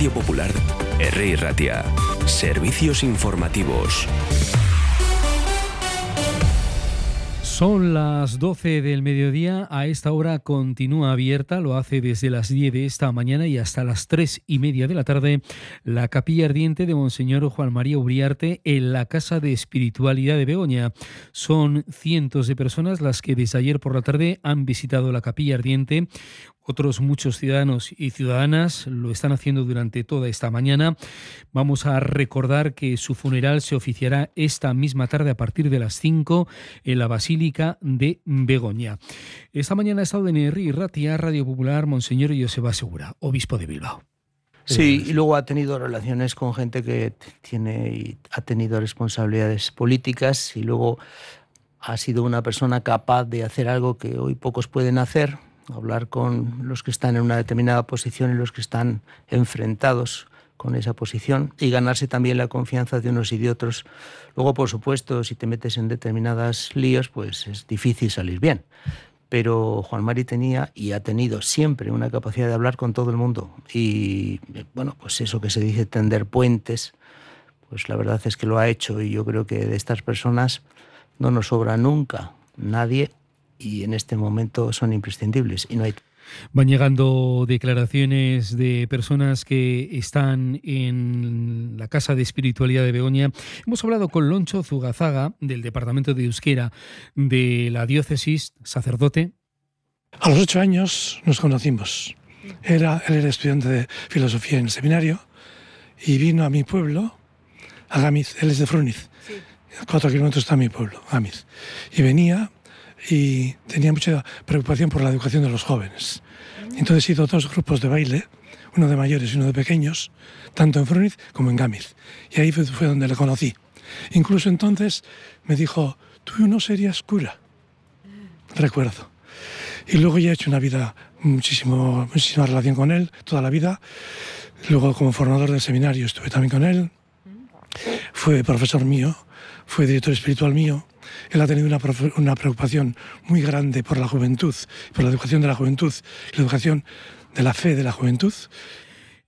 Radio Popular, R. Ratia. Servicios informativos. Son las 12 del mediodía. A esta hora continúa abierta, lo hace desde las 10 de esta mañana y hasta las 3 y media de la tarde, la capilla ardiente de Monseñor Juan María Uriarte en la Casa de Espiritualidad de Begoña. Son cientos de personas las que desde ayer por la tarde han visitado la capilla ardiente, otros muchos ciudadanos y ciudadanas lo están haciendo durante toda esta mañana. Vamos a recordar que su funeral se oficiará esta misma tarde a partir de las 5 en la Basílica de Begoña. Esta mañana ha estado en y Ratia, Radio Popular, Monseñor Joseba Segura, obispo de Bilbao. Sí, y luego ha tenido relaciones con gente que tiene y ha tenido responsabilidades políticas y luego ha sido una persona capaz de hacer algo que hoy pocos pueden hacer, hablar con los que están en una determinada posición y los que están enfrentados con esa posición y ganarse también la confianza de unos y de otros. Luego, por supuesto, si te metes en determinadas líos, pues es difícil salir bien. Pero Juan Mari tenía y ha tenido siempre una capacidad de hablar con todo el mundo. Y bueno, pues eso que se dice tender puentes, pues la verdad es que lo ha hecho y yo creo que de estas personas no nos sobra nunca nadie y en este momento son imprescindibles y no hay Van llegando declaraciones de personas que están en la Casa de Espiritualidad de Begoña. Hemos hablado con Loncho Zugazaga, del Departamento de Euskera de la Diócesis, sacerdote. A los ocho años nos conocimos. Era, él era estudiante de filosofía en el seminario y vino a mi pueblo, a Gamiz. Él es de Fruniz. Cuatro kilómetros está mi pueblo, Gamiz. Y venía y tenía mucha preocupación por la educación de los jóvenes. Entonces hizo dos grupos de baile, uno de mayores y uno de pequeños, tanto en Fruniz como en Gámez. Y ahí fue donde le conocí. Incluso entonces me dijo, tú no serías cura. Recuerdo. Y luego ya he hecho una vida, muchísimo, muchísima relación con él, toda la vida. Luego como formador del seminario estuve también con él. Fue profesor mío, fue director espiritual mío él ha tenido una, una preocupación muy grande por la juventud, por la educación de la juventud, la educación de la fe de la juventud.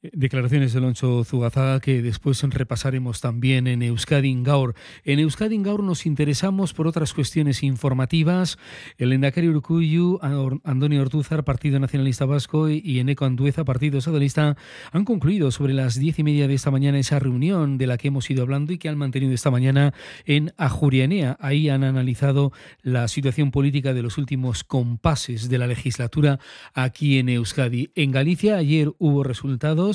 Declaraciones de Alonso Zugazaga que después repasaremos también en Euskadi Gaur. En Euskadi Gaur nos interesamos por otras cuestiones informativas. El Endacari Urcuyu, Antonio Ortúzar, Partido Nacionalista Vasco y Eneco Andueza, Partido Socialista, han concluido sobre las diez y media de esta mañana esa reunión de la que hemos ido hablando y que han mantenido esta mañana en Ajurianea. Ahí han analizado la situación política de los últimos compases de la legislatura aquí en Euskadi. En Galicia ayer hubo resultados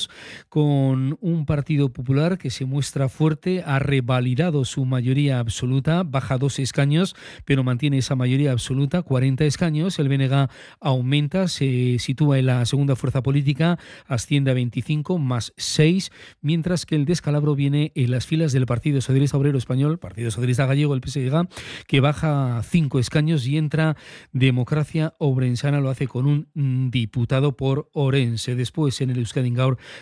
con un Partido Popular que se muestra fuerte, ha revalidado su mayoría absoluta, baja dos escaños, pero mantiene esa mayoría absoluta, 40 escaños. El BNG aumenta, se sitúa en la segunda fuerza política, asciende a 25 más 6, mientras que el descalabro viene en las filas del Partido Socialista Obrero Español, Partido Socialista Gallego, el PSG, que baja 5 escaños y entra Democracia Obrensana, lo hace con un diputado por Orense. Después en el Euskadi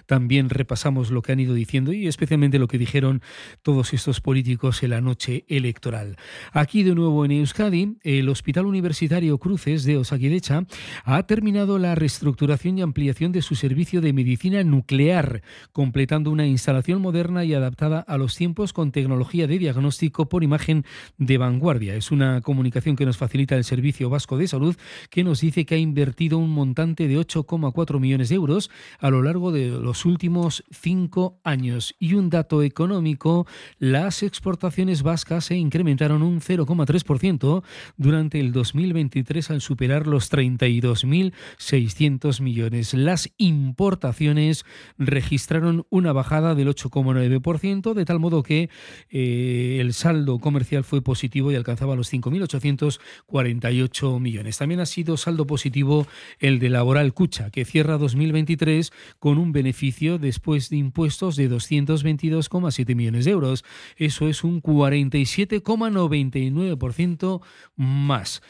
también repasamos lo que han ido diciendo y especialmente lo que dijeron todos estos políticos en la noche electoral. Aquí de nuevo en Euskadi, el Hospital Universitario Cruces de Osakidecha ha terminado la reestructuración y ampliación de su servicio de medicina nuclear, completando una instalación moderna y adaptada a los tiempos con tecnología de diagnóstico por imagen de vanguardia. Es una comunicación que nos facilita el Servicio Vasco de Salud, que nos dice que ha invertido un montante de 8,4 millones de euros a lo largo de los últimos cinco años. Y un dato económico, las exportaciones vascas se incrementaron un 0,3% durante el 2023 al superar los 32.600 millones. Las importaciones registraron una bajada del 8,9%, de tal modo que eh, el saldo comercial fue positivo y alcanzaba los 5.848 millones. También ha sido saldo positivo el de Laboral Cucha, que cierra 2023 con un beneficio beneficio después de impuestos de 222,7 millones de euros. Eso es un 47,99% más.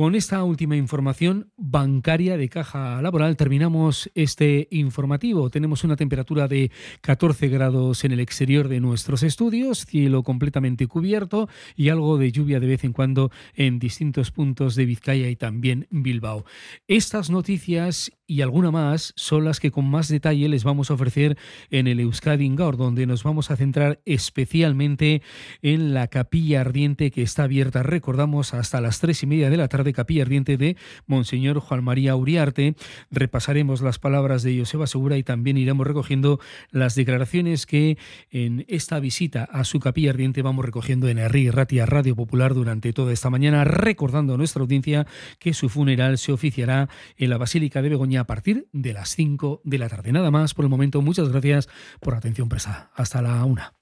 Con esta última información bancaria de caja laboral terminamos este informativo. Tenemos una temperatura de 14 grados en el exterior de nuestros estudios, cielo completamente cubierto y algo de lluvia de vez en cuando en distintos puntos de Vizcaya y también Bilbao. Estas noticias y alguna más son las que con más detalle les vamos a ofrecer en el Euskadi Ingaur, donde nos vamos a centrar especialmente en la capilla ardiente que está abierta, recordamos, hasta las tres y media de la tarde, capilla ardiente de Monseñor Juan María Uriarte. Repasaremos las palabras de Joseba Segura y también iremos recogiendo las declaraciones que en esta visita a su capilla ardiente vamos recogiendo en Herri Ratia Radio Popular durante toda esta mañana, recordando a nuestra audiencia que su funeral se oficiará en la Basílica de Begoña a partir de las 5 de la tarde. Nada más por el momento. Muchas gracias por la atención prestada. Hasta la una.